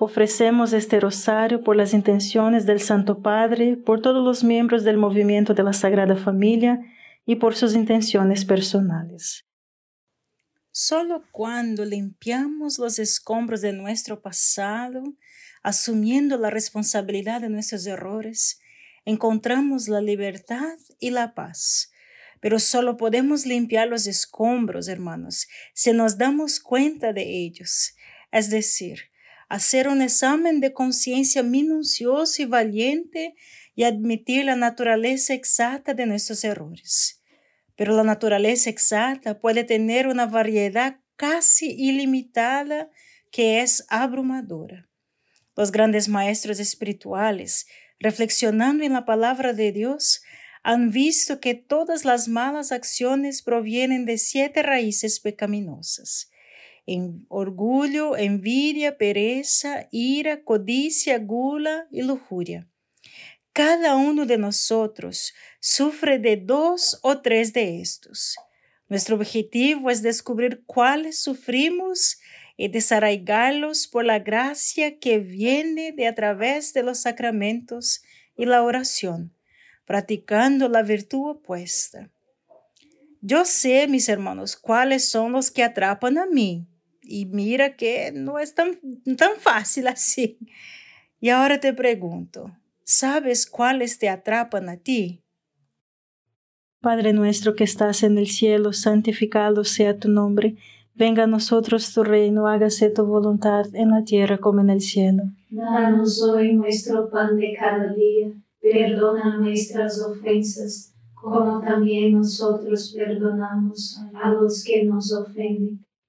Ofrecemos este rosario por las intenciones del Santo Padre, por todos los miembros del movimiento de la Sagrada Familia y por sus intenciones personales. Solo cuando limpiamos los escombros de nuestro pasado, asumiendo la responsabilidad de nuestros errores, encontramos la libertad y la paz. Pero solo podemos limpiar los escombros, hermanos, si nos damos cuenta de ellos. Es decir, hacer un examen de conciencia minucioso y valiente y admitir la naturaleza exacta de nuestros errores. Pero la naturaleza exacta puede tener una variedad casi ilimitada que es abrumadora. Los grandes maestros espirituales, reflexionando en la palabra de Dios, han visto que todas las malas acciones provienen de siete raíces pecaminosas en orgullo, envidia, pereza, ira, codicia, gula y lujuria. Cada uno de nosotros sufre de dos o tres de estos. Nuestro objetivo es descubrir cuáles sufrimos y desarraigarlos por la gracia que viene de a través de los sacramentos y la oración, practicando la virtud opuesta. Yo sé, mis hermanos, cuáles son los que atrapan a mí y mira que no es tan, tan fácil así. Y ahora te pregunto, ¿sabes cuáles te atrapan a ti? Padre nuestro que estás en el cielo, santificado sea tu nombre. Venga a nosotros tu reino, hágase tu voluntad en la tierra como en el cielo. Danos hoy nuestro pan de cada día, perdona nuestras ofensas, como también nosotros perdonamos a los que nos ofenden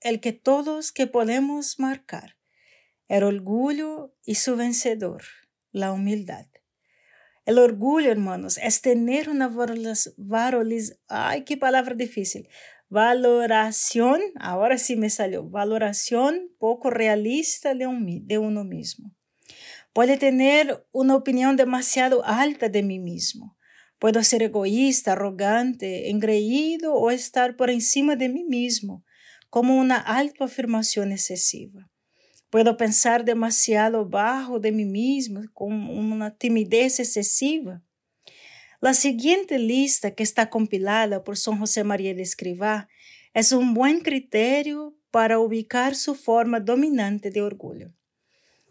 el que todos que podemos marcar, el orgullo y su vencedor, la humildad. El orgullo, hermanos, es tener una valoración, ay, qué palabra difícil, valoración, ahora sí me salió, valoración poco realista de, de uno mismo. Puede tener una opinión demasiado alta de mí mismo. Puedo ser egoísta, arrogante, engreído o estar por encima de mí mismo como una autoafirmación excesiva. Puedo pensar demasiado bajo de mí mismo, con una timidez excesiva. La siguiente lista que está compilada por São José María de Escrivá es un buen criterio para ubicar su forma dominante de orgullo.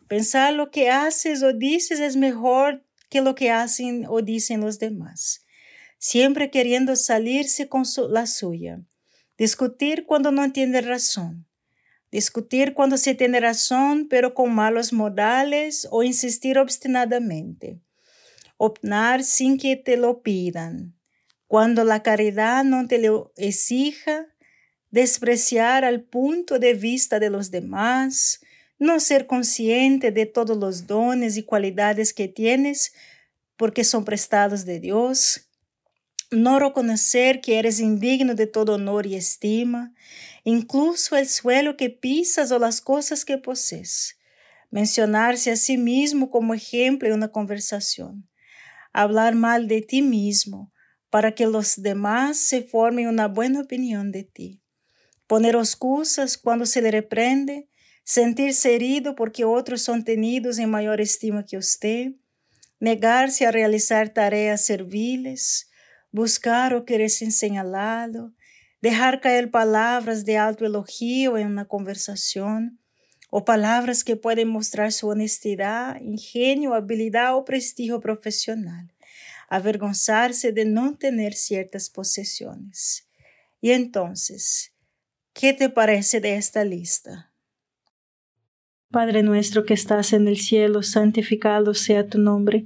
Pensar lo que haces o dices es mejor que lo que hacen o dicen los demás, siempre queriendo salirse con la suya Discutir cuando no tiene razón. Discutir cuando se tiene razón, pero con malos modales o insistir obstinadamente. Opinar sin que te lo pidan. Cuando la caridad no te lo exija, despreciar al punto de vista de los demás, no ser consciente de todos los dones y cualidades que tienes porque son prestados de Dios, no reconocer que eres indigno de todo honor y estima, incluso el suelo que pisas o las cosas que posees. Mencionarse a sí mismo como ejemplo en una conversación. Hablar mal de ti mismo para que los demás se formen una buena opinión de ti. Poner excusas cuando se le reprende, sentirse herido porque otros son tenidos en mayor estima que usted, negarse a realizar tareas serviles, buscar o querer ser señalado, dejar caer palabras de alto elogio en una conversación, o palabras que pueden mostrar su honestidad, ingenio, habilidad o prestigio profesional, avergonzarse de no tener ciertas posesiones. Y entonces, ¿qué te parece de esta lista? Padre nuestro que estás en el cielo, santificado sea tu nombre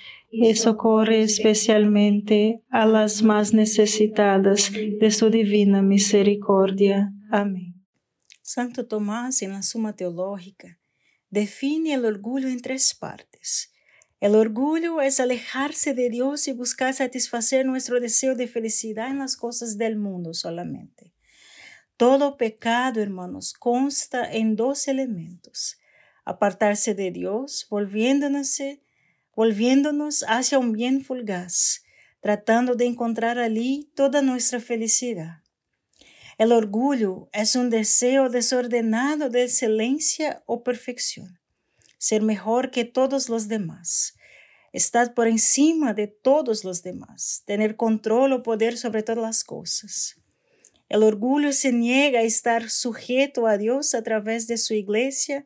y socorre especialmente a las más necesitadas de su divina misericordia. Amén. Santo Tomás, en la Suma Teológica, define el orgullo en tres partes. El orgullo es alejarse de Dios y buscar satisfacer nuestro deseo de felicidad en las cosas del mundo solamente. Todo pecado, hermanos, consta en dos elementos. Apartarse de Dios, volviéndonos volviéndonos hacia un bien fugaz, tratando de encontrar allí toda nuestra felicidad. El orgullo es un deseo desordenado de excelencia o perfección, ser mejor que todos los demás, estar por encima de todos los demás, tener control o poder sobre todas las cosas. El orgullo se niega a estar sujeto a Dios a través de su iglesia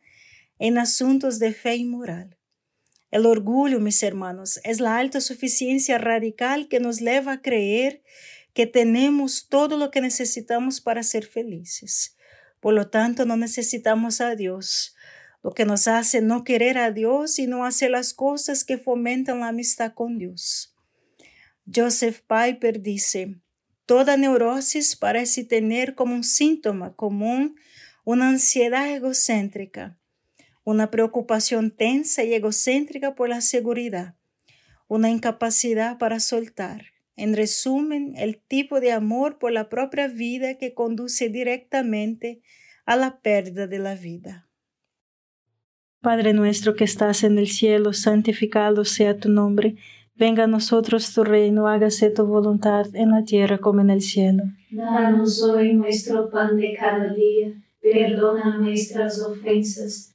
en asuntos de fe y moral. El orgullo, mis hermanos, es la alta suficiencia radical que nos lleva a creer que tenemos todo lo que necesitamos para ser felices. Por lo tanto, no necesitamos a Dios, lo que nos hace no querer a Dios y no hacer las cosas que fomentan la amistad con Dios. Joseph Piper dice, toda neurosis parece tener como un síntoma común una ansiedad egocéntrica una preocupación tensa y egocéntrica por la seguridad, una incapacidad para soltar. En resumen, el tipo de amor por la propia vida que conduce directamente a la pérdida de la vida. Padre nuestro que estás en el cielo, santificado sea tu nombre. Venga a nosotros tu reino, hágase tu voluntad en la tierra como en el cielo. Danos hoy nuestro pan de cada día, perdona nuestras ofensas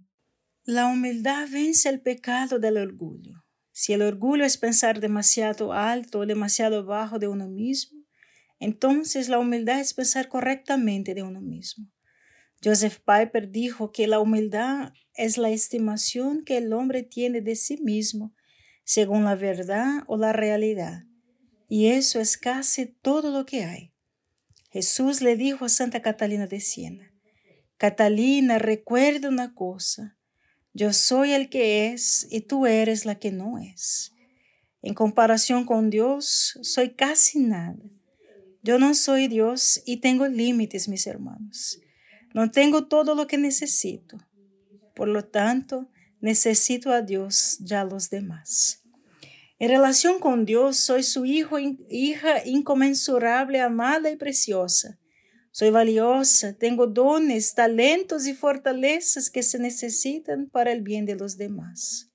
La humildad vence el pecado del orgullo. Si el orgullo es pensar demasiado alto o demasiado bajo de uno mismo, entonces la humildad es pensar correctamente de uno mismo. Joseph Piper dijo que la humildad es la estimación que el hombre tiene de sí mismo según la verdad o la realidad. Y eso es casi todo lo que hay. Jesús le dijo a Santa Catalina de Siena, Catalina, recuerda una cosa, yo soy el que es y tú eres la que no es. En comparación con Dios, soy casi nada. Yo no soy Dios y tengo límites, mis hermanos. No tengo todo lo que necesito. Por lo tanto, necesito a Dios ya los demás. En relación con Dios, soy su hijo, hija inconmensurable, amada y preciosa. Soy valiosa, tengo dones, talentos y fortalezas que se necesitan para el bien de los demás.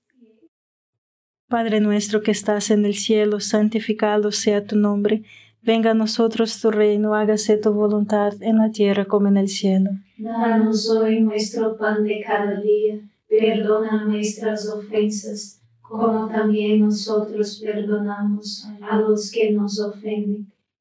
Padre nuestro que estás en el cielo, santificado sea tu nombre. Venga a nosotros tu reino, hágase tu voluntad en la tierra como en el cielo. Danos hoy nuestro pan de cada día, perdona nuestras ofensas, como también nosotros perdonamos a los que nos ofenden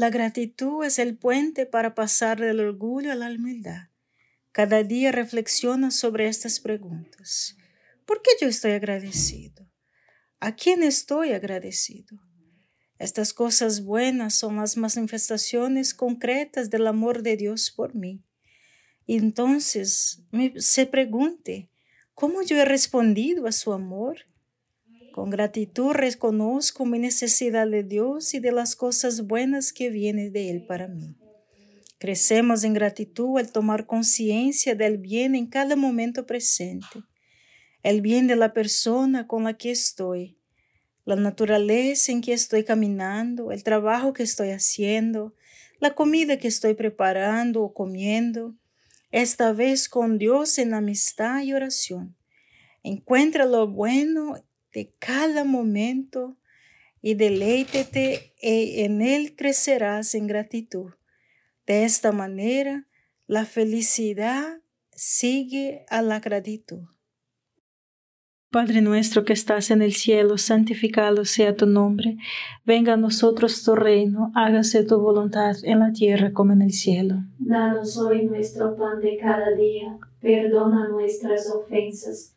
La gratitud es el puente para pasar del orgullo a la humildad. Cada día reflexiona sobre estas preguntas. ¿Por qué yo estoy agradecido? ¿A quién estoy agradecido? Estas cosas buenas son las manifestaciones concretas del amor de Dios por mí. Entonces se pregunte, ¿cómo yo he respondido a su amor? Con gratitud reconozco mi necesidad de Dios y de las cosas buenas que vienen de Él para mí. Crecemos en gratitud al tomar conciencia del bien en cada momento presente, el bien de la persona con la que estoy, la naturaleza en que estoy caminando, el trabajo que estoy haciendo, la comida que estoy preparando o comiendo, esta vez con Dios en amistad y oración. Encuentra lo bueno de cada momento y deleítete y en él crecerás en gratitud. De esta manera, la felicidad sigue a la gratitud. Padre nuestro que estás en el cielo, santificado sea tu nombre. Venga a nosotros tu reino, hágase tu voluntad en la tierra como en el cielo. Danos hoy nuestro pan de cada día, perdona nuestras ofensas